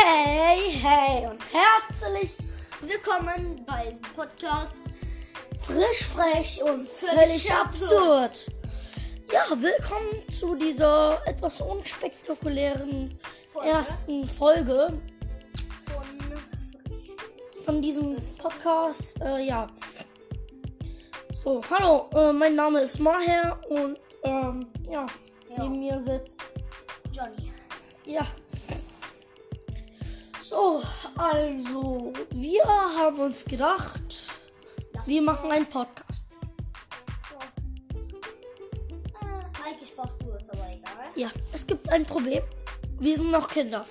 Hey, hey und herzlich willkommen beim Podcast Frisch, Frech und völlig absurd. Ja, willkommen zu dieser etwas unspektakulären Folge. ersten Folge Von von diesem Podcast. Äh, ja. So, hallo, äh, mein Name ist Maher und ähm, ja, Ja. neben mir sitzt Johnny. Ja. So, also, wir haben uns gedacht, wir machen einen Podcast. Äh, eigentlich warst du es, aber egal. Ja, es gibt ein Problem. Wir sind noch Kinder.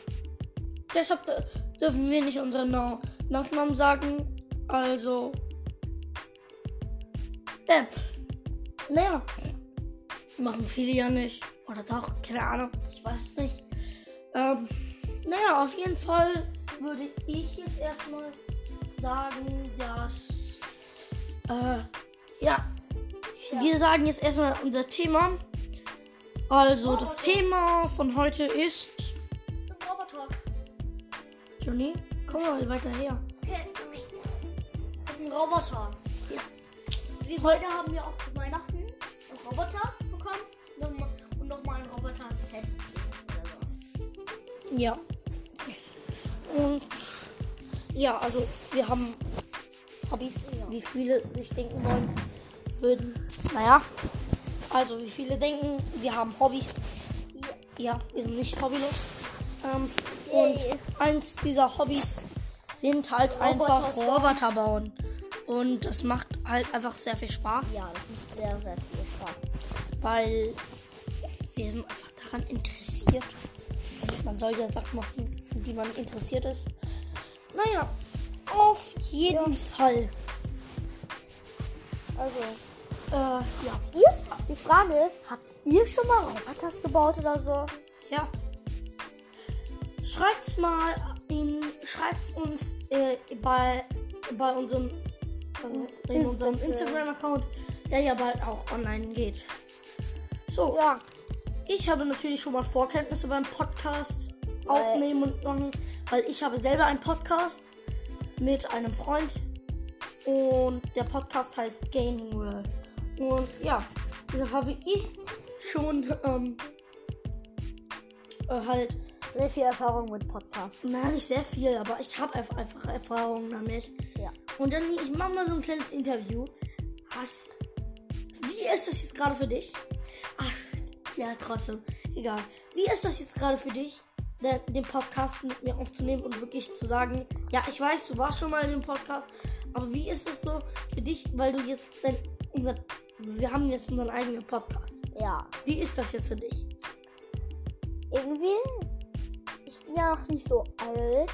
Deshalb dür- dürfen wir nicht unseren Na Nachnamen sagen. Also. Ähm. Naja. Machen viele ja nicht. Oder doch, keine Ahnung. Ich weiß es nicht. Ähm. Naja, auf jeden Fall würde ich jetzt erstmal sagen, dass. Äh. Ja. Wir sagen jetzt erstmal unser Thema. Also, das Thema von heute ist. Ein Roboter. Johnny, komm mal weiter her. Okay. Das ist ein Roboter. Ja. Wir heute haben wir auch zu Weihnachten einen Roboter bekommen. Und nochmal ein Roboter-Set. Ja. Und. Ja, also, wir haben Hobbys, wie viele sich denken wollen würden. Naja. Also, wie viele denken, wir haben Hobbys. Ja, wir sind nicht hobbylos. Ähm, und eins dieser Hobbys sind halt einfach bauen. Roboter bauen. Und das macht halt einfach sehr viel Spaß. Ja, das macht sehr, sehr viel Spaß. weil wir sind einfach daran interessiert. Man soll ja Sachen machen, die man interessiert ist. Naja, auf jeden Fall. Also, Äh, ja. ihr, die Frage ist, habt ihr schon mal Roboters gebaut oder so? Ja. Schreibt's mal in, schreibt's uns äh, bei, bei unserem, also in unserem Instagram. Instagram-Account, der ja bald auch online geht. So, Ja. Ich habe natürlich schon mal Vorkenntnisse beim Podcast aufnehmen und machen, weil ich habe selber einen Podcast mit einem Freund und der Podcast heißt Gaming World. Und ja, deshalb habe ich schon ähm, äh, halt, Sehr viel Erfahrung mit Podcasts. na nicht sehr viel, aber ich habe einfach, Erfahrung damit. Ja. Und dann, ich mache mal so ein kleines Interview. Hast, wie ist das jetzt gerade für dich? Ach, ja, trotzdem. Egal. Wie ist das jetzt gerade für dich, den, den Podcast mit mir aufzunehmen und wirklich zu sagen, ja, ich weiß, du warst schon mal in dem Podcast, aber wie ist es so für dich, weil du jetzt dein, unser, wir haben jetzt unseren eigenen Podcast. Ja. Wie ist das jetzt für dich? irgendwie, ich bin ja noch nicht so alt.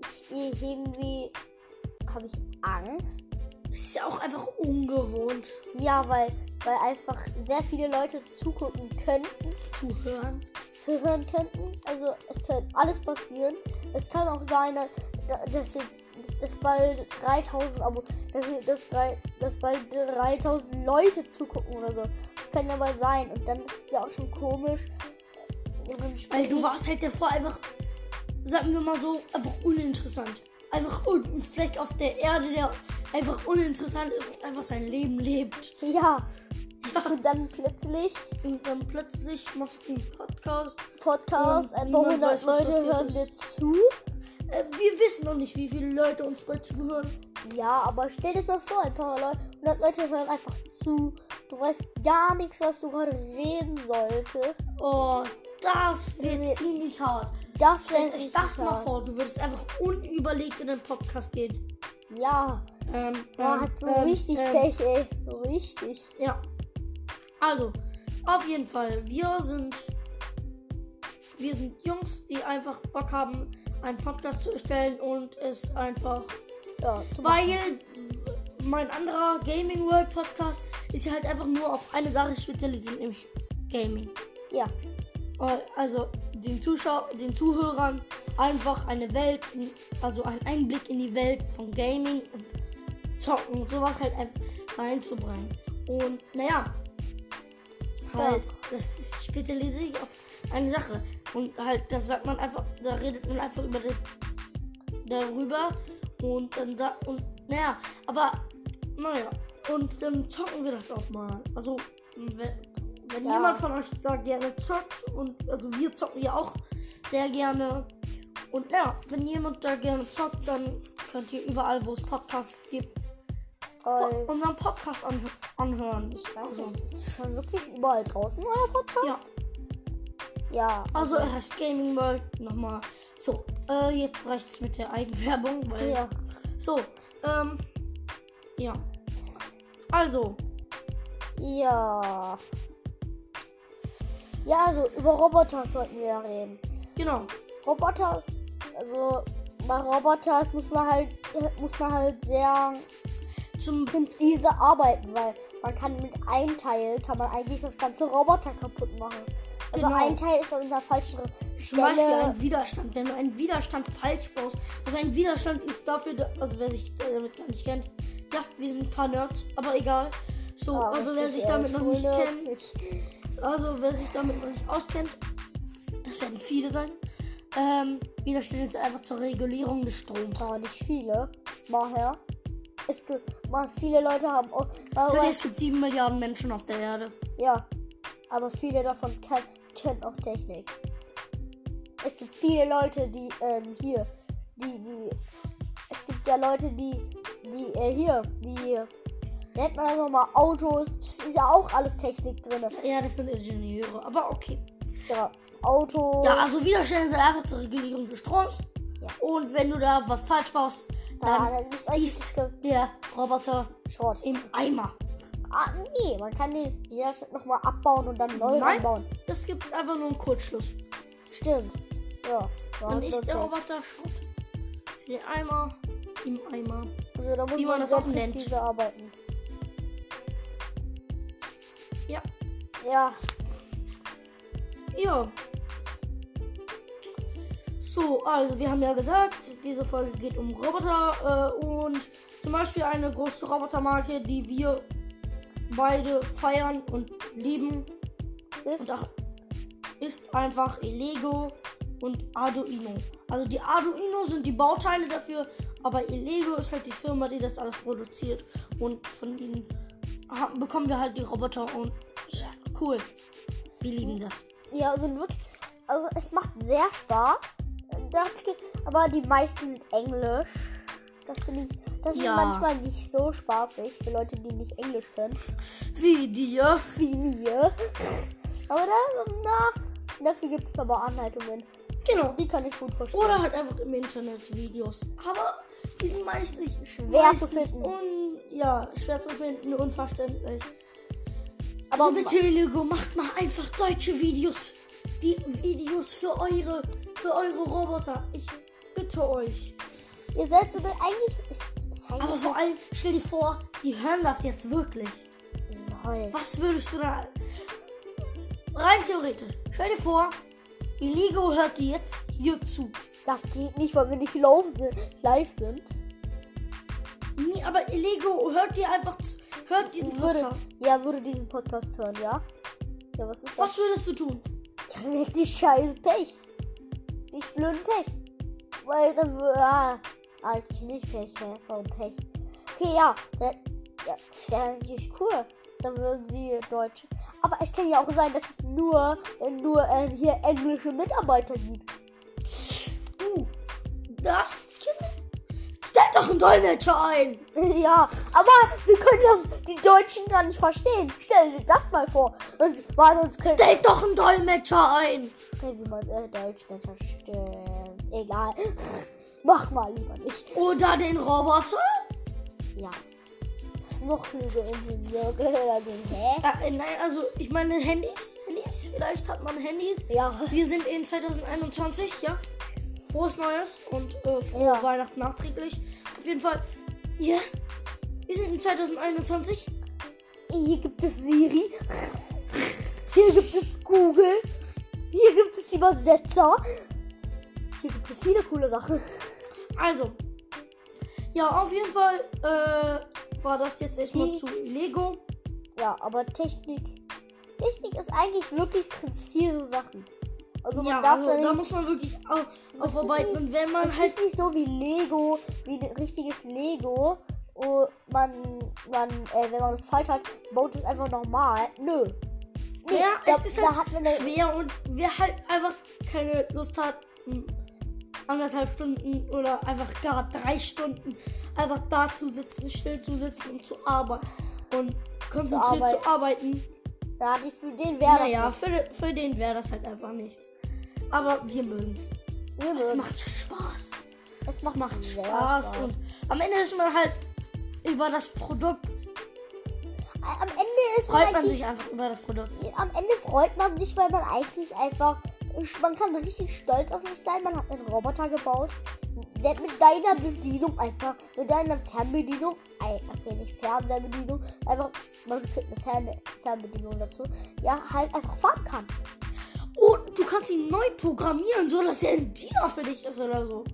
Ich, irgendwie habe ich Angst. Ist ja auch einfach ungewohnt Ja, weil, weil einfach sehr viele Leute zugucken könnten, zu hören. Zuhören könnten. Also es könnte alles passieren. Es kann auch sein, dass, dass, dass bald 3000 Abo, dass, dass, dass bald 3000 Leute zugucken oder so. Das kann ja mal sein. Und dann ist es ja auch schon komisch. Weil du warst halt der vor einfach, sagen wir mal so, einfach uninteressant. Einfach ein Fleck auf der Erde, der einfach uninteressant ist und einfach sein Leben lebt. Ja. Und dann plötzlich Und dann plötzlich machst du einen Podcast. Podcast, Und ein paar hundert Leute hören dir zu. Äh, wir wissen noch nicht, wie viele Leute uns bald zuhören. Ja, aber stell dir das mal vor, ein paar Leute, 100 Leute hören einfach zu. Du weißt gar nichts, was du gerade reden solltest. Oh, das wird Wir- ziemlich hart. Das euch richtig das mal hart. vor, du würdest einfach unüberlegt in den Podcast gehen. Ja, Ähm, er ähm, hat so ähm, richtig ähm, Pech, ey. So richtig. Ja. Also, auf jeden Fall, wir sind wir sind Jungs, die einfach Bock haben, einen Podcast zu erstellen und es einfach Ja, weil mein anderer Gaming World Podcast ist ja halt einfach nur auf eine Sache spezialisiert, nämlich Gaming. Ja, Also den Zuschau den Zuhörern einfach eine Welt, also einen Einblick in die Welt von Gaming und Zocken und sowas halt ein- reinzubringen. Und naja, halt, das ist spezialisiert sich auf eine Sache. Und halt, das sagt man einfach, da redet man einfach über den, darüber und dann sagt, und naja, aber naja, und dann zocken wir das auch mal. Also, wenn, wenn Ja. jemand von euch da gerne zockt und also wir zocken ja auch sehr gerne. Und ja, wenn jemand da gerne zockt, dann könnt ihr überall, wo es Podcasts gibt, Weil, unseren Podcast an anhören. ich weiß Also, nicht, ist schon wirklich überall draußen euer Podcast? ja, Ja. also er heißt Gaming World nochmal. So, äh, jetzt reicht's mit der Eigenwerbung, weil Ja. so, ähm, ja. Also, Ja. Ja, also über Roboter sollten wir ja reden. genau. Roboter, also bei Roboters muss man halt muss man halt sehr Zum präzise arbeiten, weil man kann mit einem Teil kann man eigentlich das ganze Roboter kaputt machen. Also Genau. ein Teil ist in der falschen Zum Beispiel Stelle. ein Widerstand. Wenn du einen Widerstand falsch baust, also ein Widerstand ist dafür, da- also wer sich damit gar nicht kennt, ja, wir sind ein paar Nerds, aber egal. So, Ah, also wer sich damit äh, noch nicht kennt, nicht. also wer sich damit noch nicht auskennt, das werden viele sein. Ähm, Widerstände sind einfach zur Regulierung des Stroms. Aber nicht viele. Daher. Es gibt, mal viele Leute haben auch, aber, es gibt sieben Milliarden Menschen auf der Erde. ja, aber viele davon kann, kennen auch Technik. Es gibt viele Leute, die ähm, hier, die, die, es gibt ja Leute, die, die äh, hier, die nennt man also mal Autos. Das ist ja auch alles Technik drin. Ja, das sind Ingenieure, aber okay. Ja, Autos. Ja, also Widerstände sind einfach zur Regulierung des Stroms. Ja. Und wenn du da was falsch baust, Ja, dann dann ist ist der Roboter Schrott. im Eimer. Ah, nee, man kann den Widerstand nochmal abbauen und dann neu Nein. anbauen. Das gibt einfach nur einen Kurzschluss. Stimmt. Ja. Dann ist der. Roboter Schrott. Für den Eimer im Eimer. Also da muss wie man das auch nennt. präzise arbeiten. Ja. Ja, Ja. So, also wir haben ja gesagt, diese Folge geht um Roboter äh, und zum Beispiel eine große Robotermarke, die wir beide feiern und lieben, ist und auch ist einfach Lego und Arduino. Also die Arduino sind die Bauteile dafür, aber Lego ist halt die Firma, die das alles produziert und von ihnen ha- bekommen wir halt die Roboter und ja, cool. Wir lieben das. ja sind wirklich. Also es macht sehr Spaß. Aber die meisten sind Englisch. Das finde ich. Das ist Ja. manchmal nicht so spaßig für Leute, die nicht Englisch können. Wie dir. Wie mir. Aber da, na, dafür gibt es aber Anleitungen. Genau. Die kann ich gut verstehen. Oder halt einfach im Internet Videos. Aber die sind meistens Schwer zu finden. Un, ja, schwer zu finden, unverständlich. Aber also bitte, Lego, macht mal einfach deutsche Videos. Die Videos für eure, für eure Roboter. Ich bitte euch. Ihr seid sogar eigentlich. Ist, ist eigentlich Aber vor allem, stell dir vor, die hören das jetzt wirklich. Lol. Was würdest du da. Rein theoretisch. Stell dir vor, Lego hört dir jetzt hier zu. Das geht nicht, weil wir nicht live sind. Nee, aber Lego hört dir einfach zu. Hört diesen Würde, Podcast. ja, würde diesen Podcast hören, ja? Ja, was ist das? Was würdest du tun? Ja, dann hätte ich scheiß Pech. Ich blöden Pech. Weil dann. Ah, eigentlich nicht Pech, hä? Warum Pech? Okay, ja. Ja das wäre eigentlich cool. Dann würden sie Deutsch. Aber es kann ja auch sein, dass es nur, nur äh, hier englische Mitarbeiter gibt. Uh, das. Stellt doch einen Dolmetscher ein. ja, aber sie können das, die Deutschen gar nicht verstehen. Stell dir das mal vor. Und, weil uns können. Stellt doch einen Dolmetscher ein. Okay, wie man äh, Deutsch besser stimmt. Egal. Mach mal lieber nicht. Oder den Roboter. Ja. Was noch für Ingenieure? Also, hä? Ja, äh, nein, also ich meine Handys. Handys, vielleicht hat man Handys. Ja. Wir sind in 2021, ja. Frohes Neues und äh, frohe Ja. Weihnachten nachträglich. Auf jeden Fall, ja. Wir sind in 2021. Hier gibt es Siri. Hier gibt es Google. Hier gibt es Übersetzer. Hier gibt es viele coole Sachen. Also, ja, auf jeden Fall äh, war das jetzt erstmal zu Lego. Ja, aber Technik Technik ist eigentlich wirklich präzise Sachen. Also man ja, darf also, da muss man wirklich au- Das aufarbeiten. Und wenn man es halt. nicht so wie Lego, wie ein richtiges Lego. Oh, man, man, äh, wenn man das falsch hat, baut es einfach normal. Nö. Nee, Ja, da, es ist halt schwer und wer halt einfach keine Lust hat, anderthalb Stunden oder einfach gar drei Stunden einfach da zu sitzen, still zu sitzen und zu arbeiten und konzentriert arbeiten. zu arbeiten. da die für den wäre Naja, für, für den wäre das halt einfach nichts. Aber wir mögen's. Wir Es mögen. macht Spaß. es Es macht, macht sehr Spaß und am Ende ist man halt über das Produkt, Am Ende ist man freut man eigentlich sich einfach über das Produkt. am Ende freut man sich, weil man eigentlich einfach, man kann richtig stolz auf sich sein. Man hat einen Roboter gebaut, der mit deiner Bedienung einfach, mit deiner Fernbedienung, okay, nicht Fernbedienung, einfach, man kriegt eine Fern Fernbedienung dazu, ja, halt einfach fahren kann. Und du kannst ihn neu programmieren, so dass er ein Diener für dich ist oder so.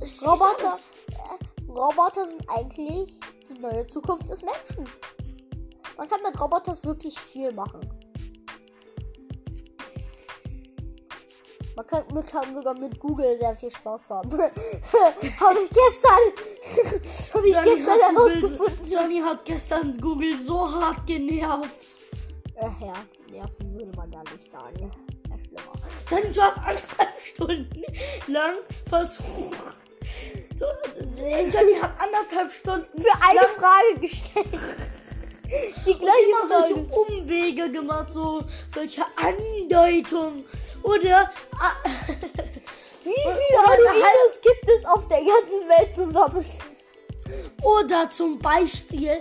Ist Roboter, äh, Roboter sind eigentlich die neue Zukunft des Menschen. Man kann mit Roboters wirklich viel machen. Man kann, man kann sogar mit Google sehr viel Spaß haben. Habe ich gestern, habe ich Johnny gestern hat, Google, herausgefunden. Johnny hat gestern Google so hart genervt. Äh, ja, nerven würde man ja nicht sagen. Ja, schlimmer. Dann du hast anderthalb Stunden lang versucht. Du, Johnny hat anderthalb Stunden Für eine Frage gestellt. Die gleiche immer solche. Umwege gemacht, so solche Andeutungen. Oder ah, Wie viele Arduinos gibt es auf der ganzen Welt zusammen? Oder zum Beispiel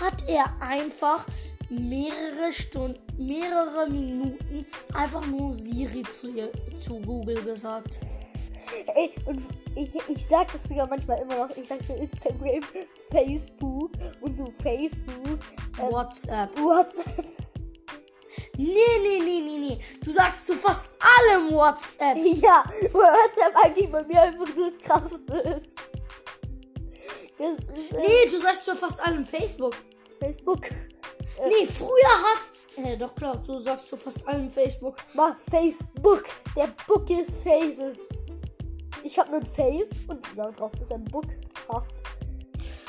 hat er einfach mehrere Stunden, mehrere Minuten einfach nur Siri zu, ihr, zu Google gesagt. Ey, und ich, ich sag das sogar manchmal immer noch. Ich sag so Instagram, Facebook und so Facebook, äh, WhatsApp. WhatsApp. Nee, nee, nee, nee, nee. Du sagst zu fast allem WhatsApp. Ja, WhatsApp eigentlich bei mir einfach das krasseste ist. Das ist äh, Nee, du sagst zu fast allem Facebook. Facebook. Nee, früher hat. Äh, doch klar, du sagst zu fast allem Facebook. Mal Facebook. Der Book des Faces. Ich habe einen Face und da drauf ist ein Book. Ha.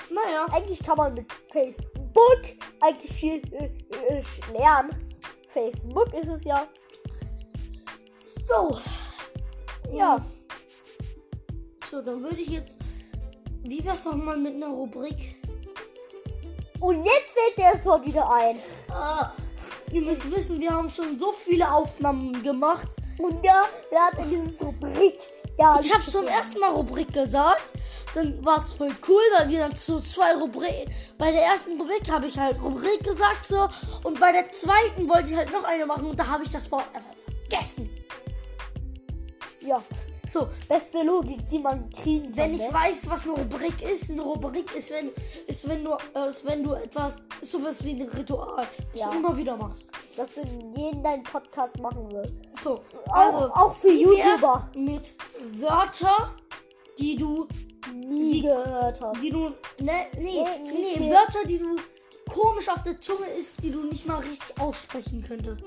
Naja. Eigentlich kann man mit Facebook eigentlich viel äh, äh, lernen. Facebook ist es ja. So. Ja. So, dann würde ich jetzt. Wie wär's noch mal mit einer Rubrik? Und jetzt fällt dir das Wort wieder ein. Ah, ihr müsst wissen, wir haben schon so viele Aufnahmen gemacht. Und ja, wir hatten dieses Rubrik. Ja, Ich habe zum ersten Mal Rubrik gesagt. Dann war es voll cool, weil wir dann zu zwei Rubrik. Bei der ersten Rubrik habe ich halt Rubrik gesagt so. Und bei der zweiten wollte ich halt noch eine machen und da habe ich das Wort einfach vergessen. Ja, So, beste Logik, die man kriegen kann. wenn ich ne? weiß, was eine Rubrik ist, eine Rubrik ist, wenn, ist, wenn du, äh, ist, wenn du etwas, ist sowas wie ein Ritual, das Ja. du immer wieder machst. dass du in jedem deinen Podcast machen wirst. So, Auch, also, auch für wie wär's YouTuber. mit Wörter, die du Nie die- gehört hast. die du. Ne, nee, Nee, nee. Wörter, die du komisch auf der Zunge ist, die du nicht mal richtig aussprechen könntest.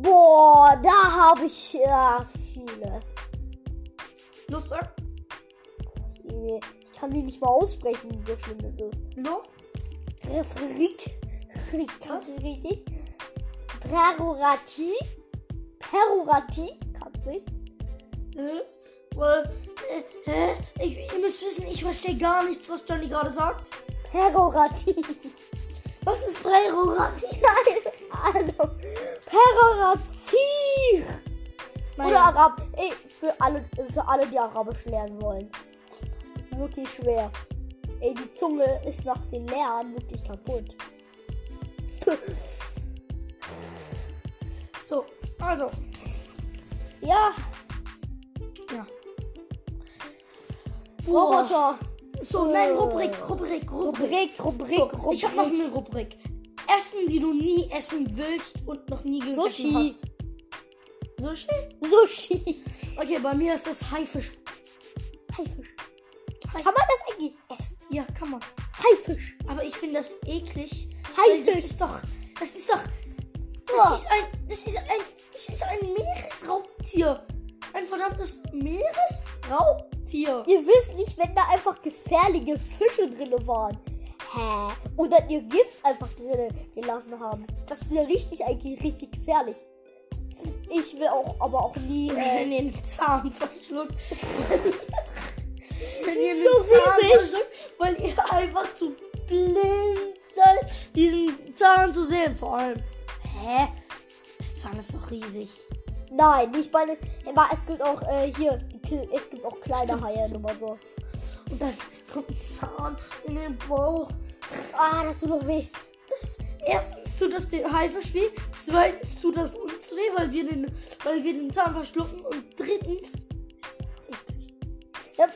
Boah, da habe ich ja viele. Los, sag. Ich kann die nicht mal aussprechen, so schlimm ist es. Los. Refrik. Kannst du richtig? Prerogati. Perorati. Kannst du nicht? Hä? Weil, äh, hä? Ich, ihr müsst wissen, ich verstehe gar nichts, was Johnny gerade sagt. Perorati. Was ist Prärorati? Hallo. Perorati. Oder Naja, Arab. Ey, für alle, für alle, die Arabisch lernen wollen. Das ist wirklich schwer. Ey, die Zunge ist nach dem Lernen wirklich kaputt. so, also, Ja, ja. Roboter. So, nein, Rubrik, Rubrik, Rubrik. Rubrik, Rubrik, So, ich habe noch eine Rubrik. Essen, die du nie essen willst und noch nie gegessen Sushi. hast. Sushi? Sushi. Okay, bei mir ist das Haifisch. Haifisch. Hai- Kann man das eigentlich essen? Ja, kann man. Haifisch. Aber ich finde das eklig. Weil das Haifisch. ist doch. Das ist doch. Das ist ein. Das ist ein. Das ist ein Meeresraubtier. Ein verdammtes Meeresraubtier. Ihr wisst nicht, wenn da einfach gefährliche Fische drin waren. Hä? Und dann ihr Gift einfach drin gelassen haben. Das ist ja richtig, eigentlich richtig gefährlich. Ich will auch, aber auch nie. Äh, Wenn ihr den Zahn verschluckt. Wenn ihr den So Zahn verschluckt, weil ihr einfach zu blind seid, diesen Zahn zu sehen. Vor allem. Hä? Der Zahn ist doch riesig. nein, nicht bei den. Aber es gibt auch äh, hier. Es gibt auch kleine Haie immer so. Und dann kommt ein Zahn in den Bauch. Ah, das tut doch weh. Das, erstens tut das den Haifisch weh, zweitens tut das uns weh, weil wir den, weil wir den Zahn verschlucken und drittens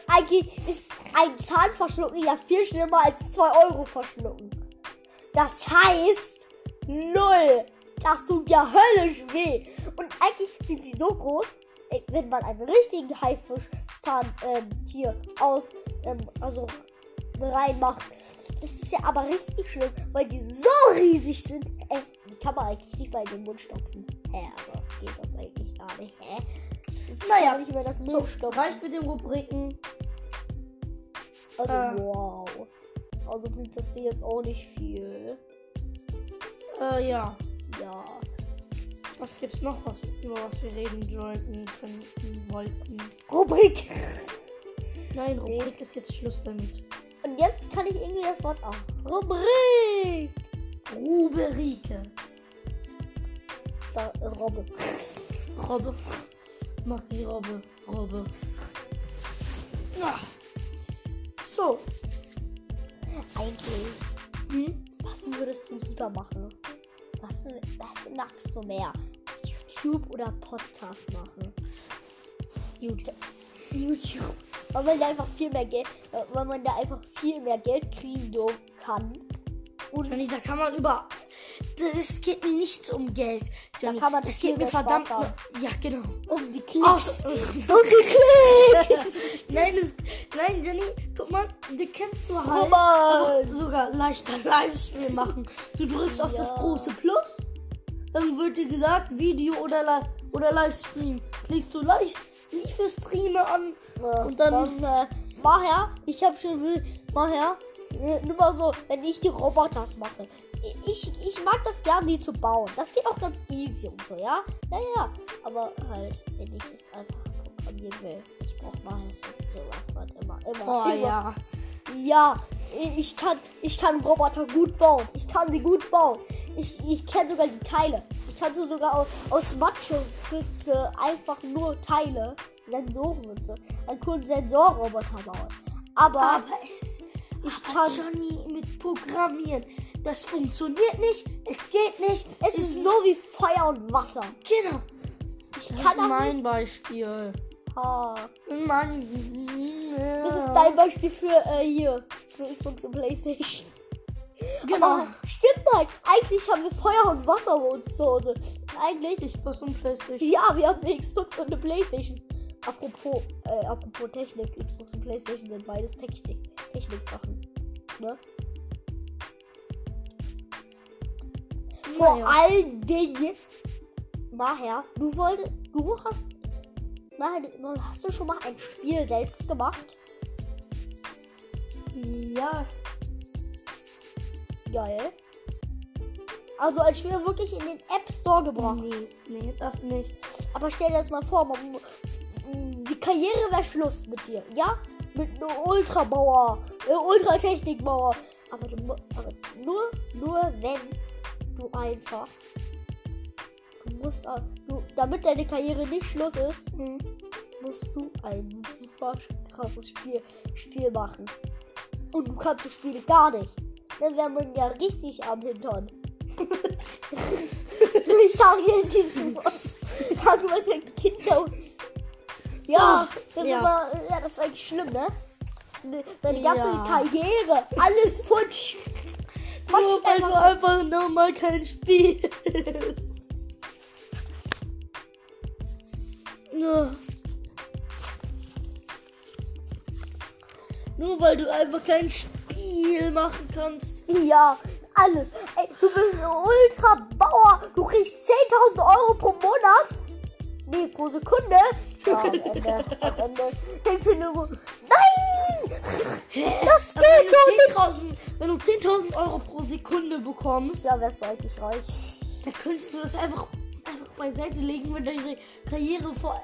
eigentlich ist ein Zahn verschlucken ja viel schlimmer als 2 Euro verschlucken. Das heißt, null. Das tut ja höllisch weh. Und eigentlich sind die so groß, wenn man einen richtigen Haifischzahn ähm, hier aus, ähm, also reinmacht. Das ist ja aber richtig schlimm, weil die so riesig sind. Ey, die kann man eigentlich nicht mal in den Mund stopfen. Hä, aber geht das eigentlich gar nicht? Hä? Das Naja, ja nicht mehr das So, Mund stopfen. reicht mit den Rubriken. Also, Äh. wow. Also bringt das dir jetzt auch nicht viel. Äh, ja. Ja. Was gibt's noch, was, über was wir reden sollten, könnten, wollten? Rubrik. Nein, Rubrik ist jetzt Schluss damit. Und jetzt kann ich irgendwie das Wort auch. Rubrik. Ruberike. Da, Robbe. Robbe. Mach die Robbe. Robbe. Ja. So. Eigentlich, Hm? was würdest du lieber machen? Was, was magst du mehr? YouTube oder Podcast machen? YouTube. YouTube. Weil man da einfach viel mehr Geld, äh, weil man da einfach viel mehr Geld kriegen kann. Und da kann man über. Es geht mir nichts um Geld. Johnny. kann man es geht mir verdammt. haben. Ja, genau. um die Klicks. Aus. Um die Klicks. nein, das, nein, Johnny, guck mal, die kennst du halt. Oh sogar leichter Livestream machen. Du drückst auf das große Plus, dann wird dir gesagt, Video oder, Li oder Livestream. Klickst du leicht für Streame an Ja, und dann, dann äh, mach her, ich hab schon, mach her, äh, nur mal so, wenn ich die Roboters mache. Ich, ich mag das gern, die zu bauen. Das geht auch ganz easy und so, ja? Ja, ja. Aber halt, wenn ich es einfach programmieren will, ich brauch nachher sowas halt immer, immer, oh immer. ja. Ja, ich kann, ich kann Roboter gut bauen. Ich kann sie gut bauen. Ich, ich kenne sogar die Teile. Ich kann so sogar aus, aus Matschepfütze einfach nur Teile, Sensoren und so, einen coolen Sensorroboter bauen. Aber, Aber es, aber kann, Johnny mit Programmieren, das funktioniert nicht, es geht nicht, es ist so wie Feuer und Wasser. genau. Ich Das ist mein Beispiel. Ah, Mann. das ist dein Beispiel für äh, hier, für Xbox und Playstation. Genau. Aber stimmt halt. Eigentlich haben wir Feuer und Wasser bei uns zu Hause. Eigentlich Xbox und Playstation. Ja, wir haben eine Xbox und eine Playstation. Apropos, äh, apropos Technik, Xbox und Playstation sind beides Technik, Technik-Sachen. Ne? Vor Naja. allen Dingen, Maher, du wolltest, du hast, Maher, hast du schon mal ein Spiel selbst gemacht? Ja, Geil. Also ein Spiel wirklich in den App Store gebracht. nee, nee, das nicht. Aber stell dir das mal vor, man, die Karriere wäre Schluss mit dir, ja? Mit einem Ultrabauer, äh, Ultratechnikbauer. Aber, du, aber nur, nur wenn du einfach, du musst, du, damit deine Karriere nicht Schluss ist, Hm. musst du ein super krasses Spiel, Spiel machen. Und du kannst das Spiel gar nicht. Dann wäre man ja richtig am Hintern. ich sag jetzt diesen Sag mal Kinder. Ja, das, ja. Ist immer, ja, das ist eigentlich schlimm, ne? Ne, Deine ganze Ja. Karriere, alles futsch. Mach Nur weil du einfach, nochmal kein Spiel. Nur. Nur weil du einfach kein Spiel machen kannst. ja, alles. Ey, du bist ein Ultra-Bauer. Du kriegst 10.000 Euro pro Monat. Nee, pro Sekunde. Ja, am Ende, am Ende denkst du nur so, nein! Das geht so wenn nicht. du 10.000 wenn du 10.000 Euro pro Sekunde bekommst, Ja, wärst du eigentlich reich. dann könntest du das einfach, einfach beiseite legen, wenn deine Karriere vor,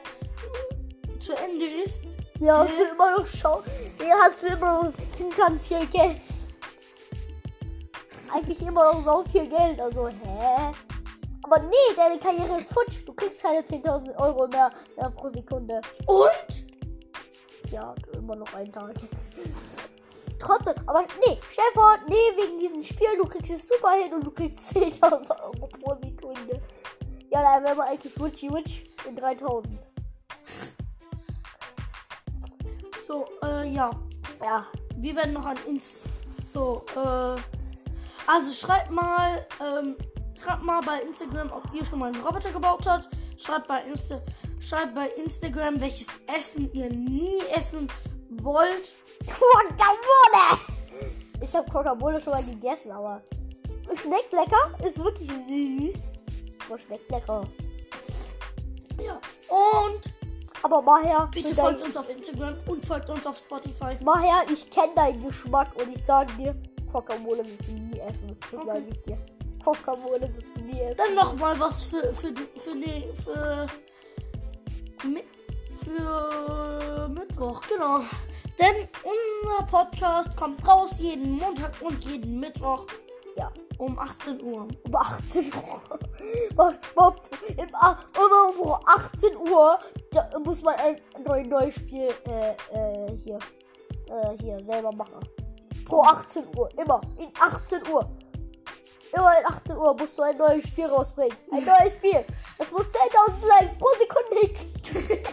zu Ende ist. Ja, hast du immer noch schau. Ja, hast du immer noch hintern viel Geld. Eigentlich immer noch so viel Geld. Also, hä? Aber nee, deine Karriere ist futsch. Du kriegst keine 10.000 Euro mehr, mehr pro Sekunde. Und? Ja, immer noch einen Tag. Trotzdem, aber nee, stell vor, nee, wegen diesem Spiel, du kriegst es super hin und du kriegst 10.000 Euro pro Sekunde. Ja, dann wären wir eigentlich Witchy Witch in 3000. So, äh, ja. Ja, Wir werden noch an Inst. So, äh. Also schreibt mal, ähm, schreibt mal bei Instagram, ob ihr schon mal einen Roboter gebaut habt. Schreibt bei Insta, schreibt bei Instagram, welches Essen ihr nie essen wollt. Guacamole! Ich habe Guacamole schon mal gegessen, aber schmeckt lecker, ist wirklich süß. Aber schmeckt lecker. Ja. Und Aber Maher, bitte folgt uns auf Instagram und folgt uns auf Spotify. Maher, ich kenne deinen Geschmack und ich sage dir, Guacamole wirst du nie essen. Das Okay. sage ich dir. Du nie essen. Dann noch mal was für für für ne, für für Mittwoch, genau. Denn unser Podcast kommt raus jeden Montag und jeden Mittwoch Ja. um 18 Uhr. um 18 Uhr. Man- im um 18 Uhr da muss man ein neues, neues Spiel äh, äh, hier, äh, hier selber machen. Pro 18 Uhr. Immer. In 18 Uhr. Immer in 18 Uhr musst du ein neues Spiel rausbringen. Ein neues Spiel. Das muss 10.000 Likes pro Sekunde hinkriegen.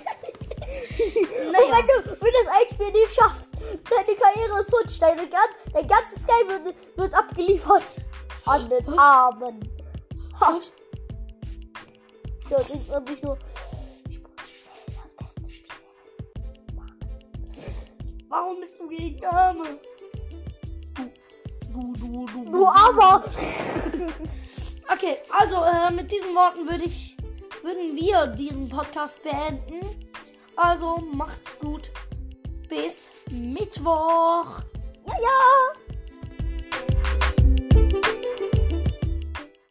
Und Naja. wenn du wenn das ein Spiel nicht schaffst, deine Karriere ist futsch. Deine ganz, dein ganzes Geld wird, wird abgeliefert. An den Armen. Ha. Ja, man sich nur, ich muss schnell das beste Spiel. Warum bist du gegen Arme? Du, du, du, du. Aber! Okay, also äh, mit diesen Worten würde ich, würden wir diesen Podcast beenden. Also macht's gut. Bis Mittwoch. Ja, ja!